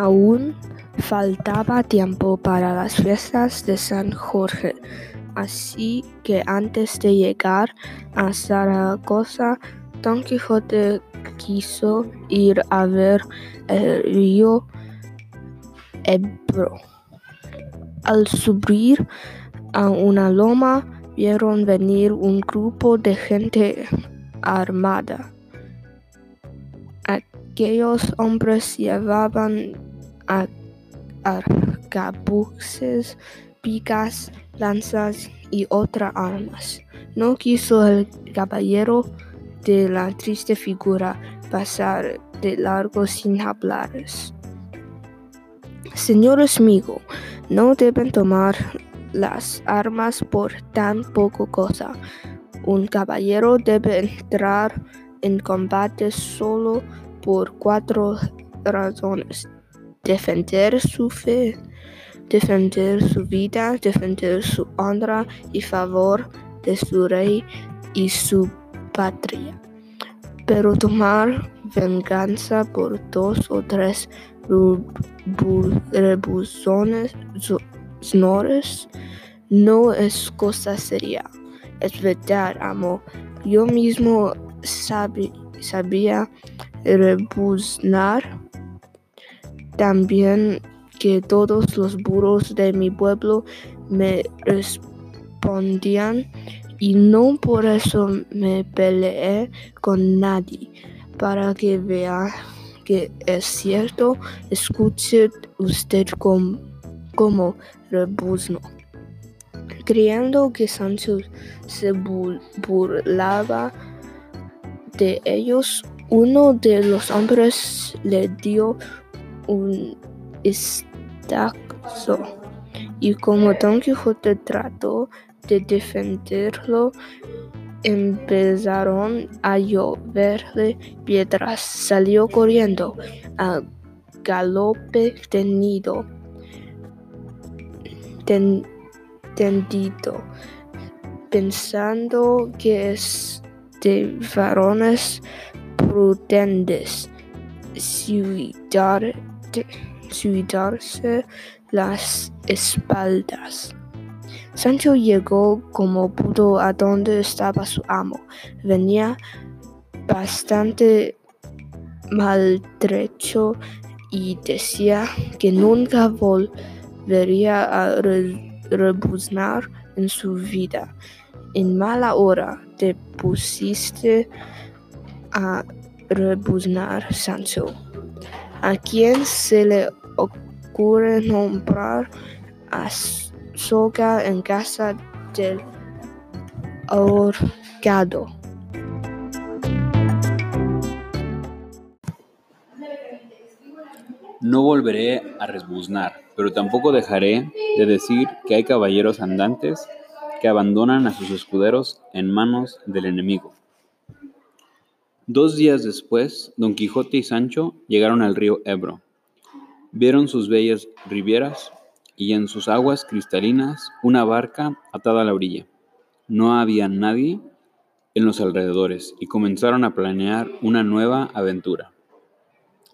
Aún faltaba tiempo para las fiestas de San Jorge, así que antes de llegar a Zaragoza, Don Quijote quiso ir a ver el río Ebro. Al subir a una loma, vieron venir un grupo de gente armada. Aquellos hombres llevaban arcabuces, picas, lanzas y otras armas. No quiso el caballero de la triste figura pasar de largo sin hablarles. Señores míos, no deben tomar las armas por tan poco cosa. Un caballero debe entrar en combate solo por cuatro razones. Defender su fe, defender su vida, defender su honra y favor de su rey y su patria. Pero tomar venganza por dos o tres rebuzones no es cosa seria. Es verdad, amo. Yo mismo sabía rebuznar también que todos los burros de mi pueblo me respondían y no por eso me peleé con nadie. Para que vea que es cierto, escuche usted como rebuzno. Creyendo que Sancho se burlaba de ellos, uno de los hombres le dio un estacazo y como Don Quijote trató de defenderlo, empezaron a lloverle piedras. Salió corriendo a galope tenido, tendido, pensando que es de varones prudentes suidarse las espaldas. Sancho llegó como pudo a donde estaba su amo. Venía bastante maltrecho y decía que nunca volvería a rebuznar en su vida. En mala hora te pusiste a rebuznar, Sancho. ¿A quién se le ocurre nombrar a soga en casa del ahorcado? No volveré a rebuznar, pero tampoco dejaré de decir que hay caballeros andantes que abandonan a sus escuderos en manos del enemigo. Dos días después, Don Quijote y Sancho llegaron al río Ebro. Vieron sus bellas riberas y en sus aguas cristalinas una barca atada a la orilla. No había nadie en los alrededores y comenzaron a planear una nueva aventura.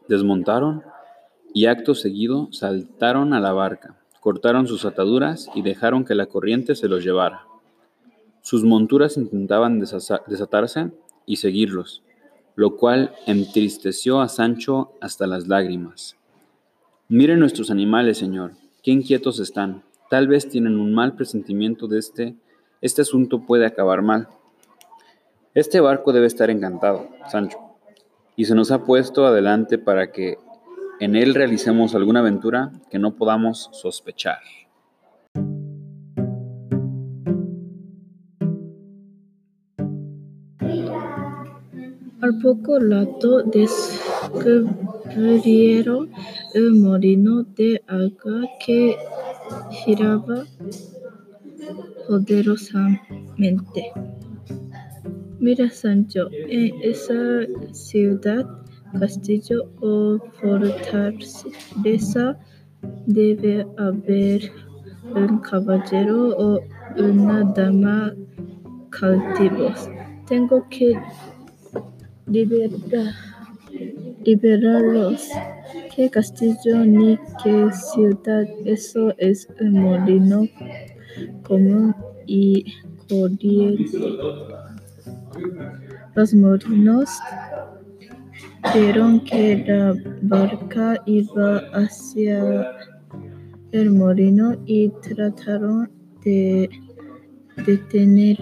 Desmontaron y acto seguido saltaron a la barca, cortaron sus ataduras y dejaron que la corriente se los llevara. Sus monturas intentaban desatarse y seguirlos, lo cual entristeció a Sancho hasta las lágrimas. Miren nuestros animales, señor, qué inquietos están. Tal vez tienen un mal presentimiento de este. Este asunto puede acabar mal. Este barco debe estar encantado, Sancho, y se nos ha puesto adelante para que en él realicemos alguna aventura que no podamos sospechar. Poco rato descubrieron el molino de agua que giraba poderosamente. Mira, Sancho, en esa ciudad, castillo o fortaleza debe haber un caballero o una dama cautivos. Tengo que liberar liberarlos. ¿Qué castillo ni qué ciudad? Eso es un molino común y corriente. Los molinos vieron que la barca iba hacia el molino y trataron de detener,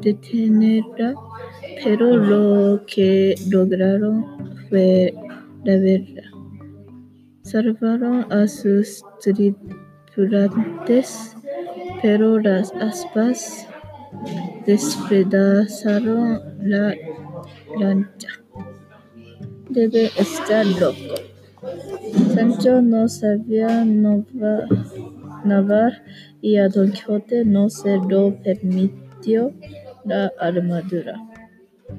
detenerla, pero lo que lograron fue verla. Salvaron a sus tripulantes, pero las aspas despedazaron la lancha. Debe estar loco. Sancho no sabía nadar y a Don Quijote no se lo permitió la armadura.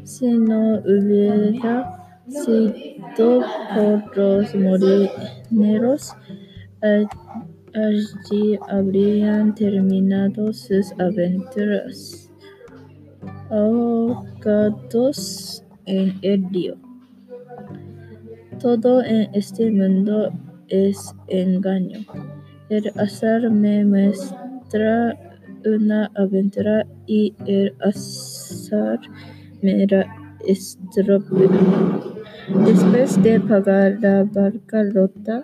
Si no hubiera sido por los molineros, allí habrían terminado sus aventuras, ahogados en el río. Todo en este mundo es engaño. El azar me muestra una aventura y el azar me la estropea. Después de pagar la barca rota,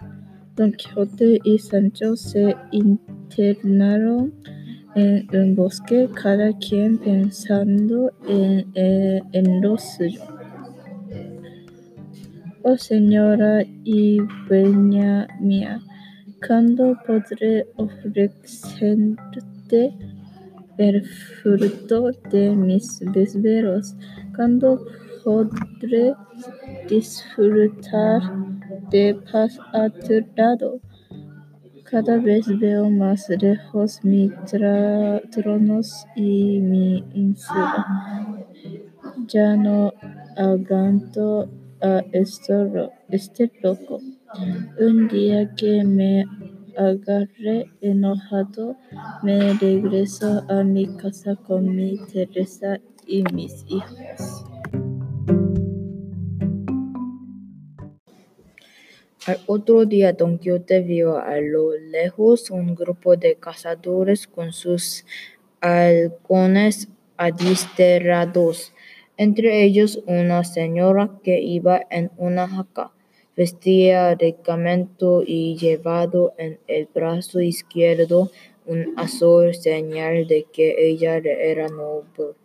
Don Quijote y Sancho se internaron en un bosque, cada quien pensando en, eh, en lo suyo. Oh señora y dueña mía, ¿cuándo podré ofrecerte el fruto de mis desvelos? ¿Cuándo podré disfrutar de paz a tu lado? Cada vez veo más lejos mis tronos y mi insula. Ya no aguanto a esto ro- este loco. Un día que me agarre enojado, me regreso a mi casa con mi Teresa y mis hijos. Al otro día Don Quijote vio a lo lejos un grupo de cazadores con sus halcones adiestrados, entre ellos una señora que iba en una jaca, vestida ricamente y llevando en el brazo izquierdo un azul, señal de que ella era noble.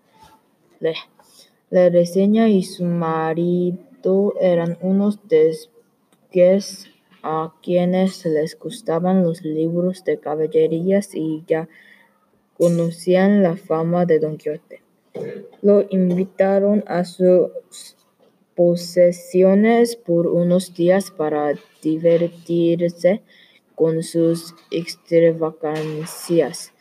La reseña y su marido eran unos duques a quienes les gustaban los libros de caballerías y ya conocían la fama de Don Quijote. Lo invitaron a sus posesiones por unos días para divertirse con sus extravagancias.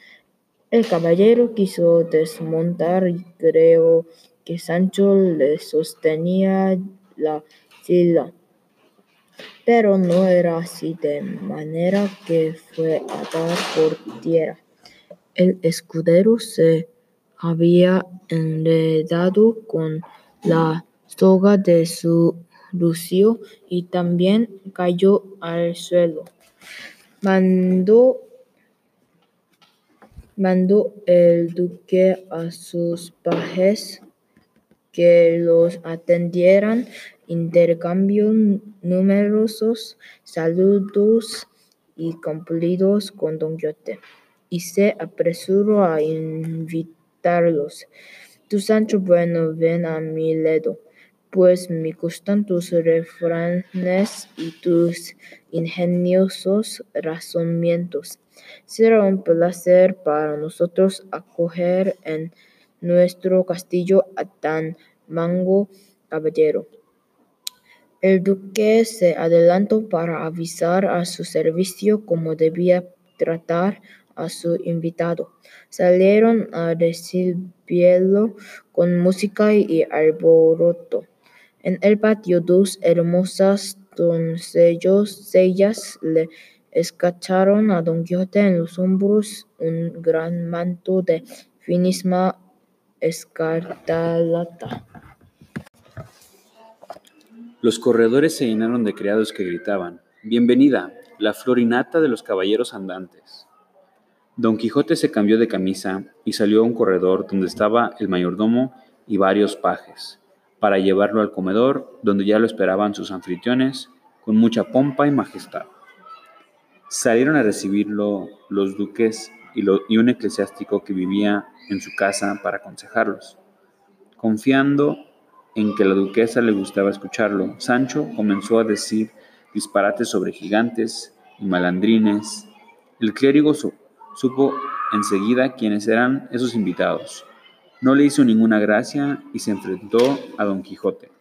El caballero quiso desmontar y creyó que Sancho le sostenía la silla, pero no era así, de manera que fue a dar por tierra. El escudero se había enredado con la soga de su rucio y también cayó al suelo. Mandó mandó el duque a sus pajes que los atendieran, intercambió numerosos saludos y cumplidos con Don Quijote, y se apresuró a invitarlos. Tú, Sancho bueno, ven a mi lado, pues me gustan tus refranes y tus ingeniosos razonamientos. Será un placer para nosotros acoger en nuestro castillo a tan mango caballero. El duque se adelantó para avisar a su servicio cómo debía tratar a su invitado. Salieron a recibirlo con música y alboroto. En el patio dos hermosas doncellas le escacharon a Don Quijote en los hombros un gran manto de finísima escarlata. Los corredores se llenaron de criados que gritaban, Bienvenida, la florinata de los caballeros andantes. Don Quijote se cambió de camisa y salió a un corredor donde estaba el mayordomo y varios pajes, para llevarlo al comedor donde ya lo esperaban sus anfitriones con mucha pompa y majestad. Salieron a recibirlo los duques y, un eclesiástico que vivía en su casa para aconsejarlos. Confiando en que la duquesa le gustaba escucharlo, Sancho comenzó a decir disparates sobre gigantes y malandrines. El clérigo supo enseguida quiénes eran esos invitados. No le hizo ninguna gracia y se enfrentó a don Quijote.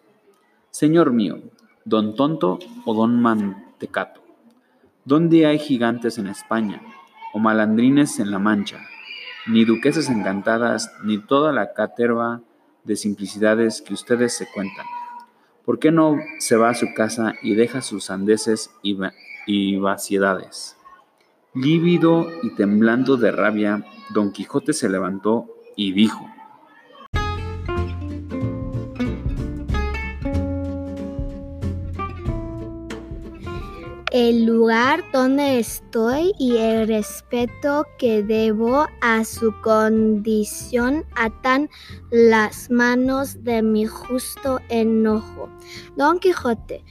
Señor mío, don tonto o don mantecato, ¿dónde hay gigantes en España o malandrines en la Mancha? Ni duquesas encantadas, ni toda la caterva de simplicidades que ustedes se cuentan. ¿Por qué no se va a su casa y deja sus sandeces y, y vaciedades? Lívido y temblando de rabia, don Quijote se levantó y dijo, el lugar donde estoy y el respeto que debo a su condición atan las manos de mi justo enojo. Don Quijote,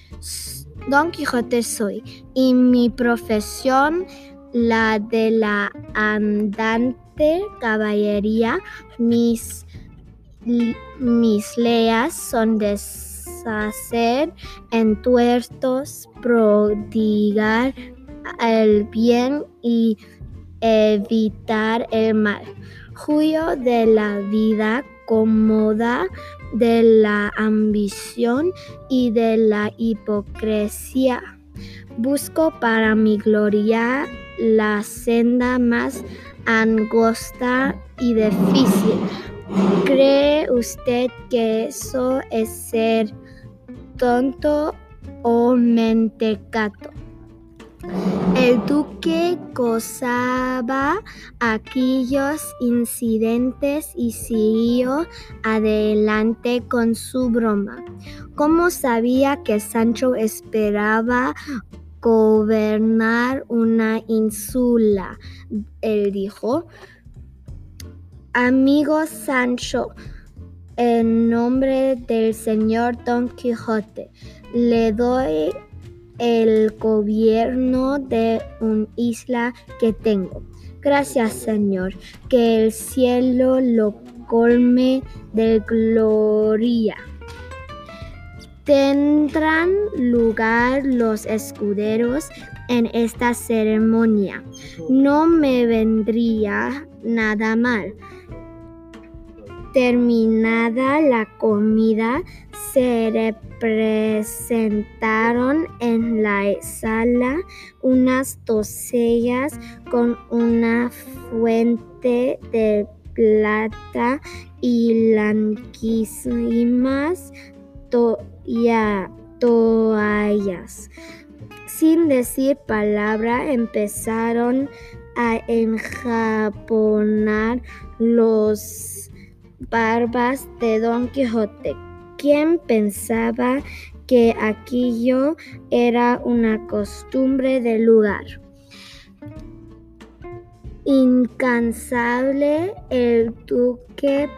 Don Quijote soy y mi profesión la de la andante caballería, mis, mis leas son de hacer en tuertos, prodigar el bien y evitar el mal. Juyo de la vida cómoda, de la ambición y de la hipocresía. Busco para mi gloria la senda más angosta y difícil. ¿Cree usted que eso es ser tonto o mentecato. El duque gozaba aquellos incidentes y siguió adelante con su broma. Como sabía que Sancho esperaba gobernar una insula, él dijo, Amigo Sancho, en nombre del señor Don Quijote, le doy el gobierno de una isla que tengo. Gracias, Señor, que el cielo lo colme de gloria. Tendrán lugar los escuderos en esta ceremonia. No me vendría nada mal Terminada la comida, se representaron en la sala unas docellas con una fuente de plata y blanquísimas toallas. Sin decir palabra, empezaron a enjaponar los barbas de Don Quijote, quien pensaba que aquello era una costumbre del lugar. Incansable, el duque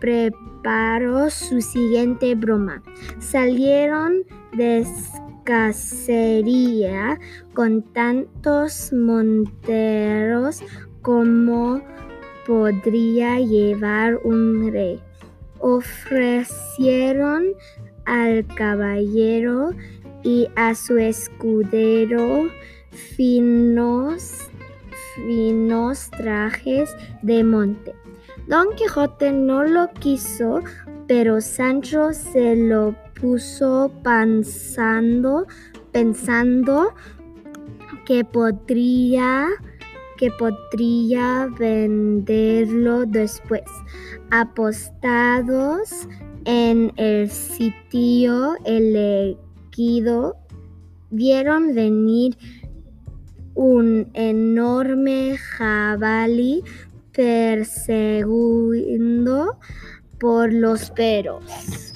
preparó su siguiente broma. Salieron de cacería con tantos monteros como podría llevar un rey. Ofrecieron al caballero y a su escudero finos, finos trajes de monte. Don Quijote no lo quiso, pero Sancho se lo puso pensando, pensando que podría que podría venderlo después. Apostados en el sitio elegido, vieron venir un enorme jabalí perseguido por los perros.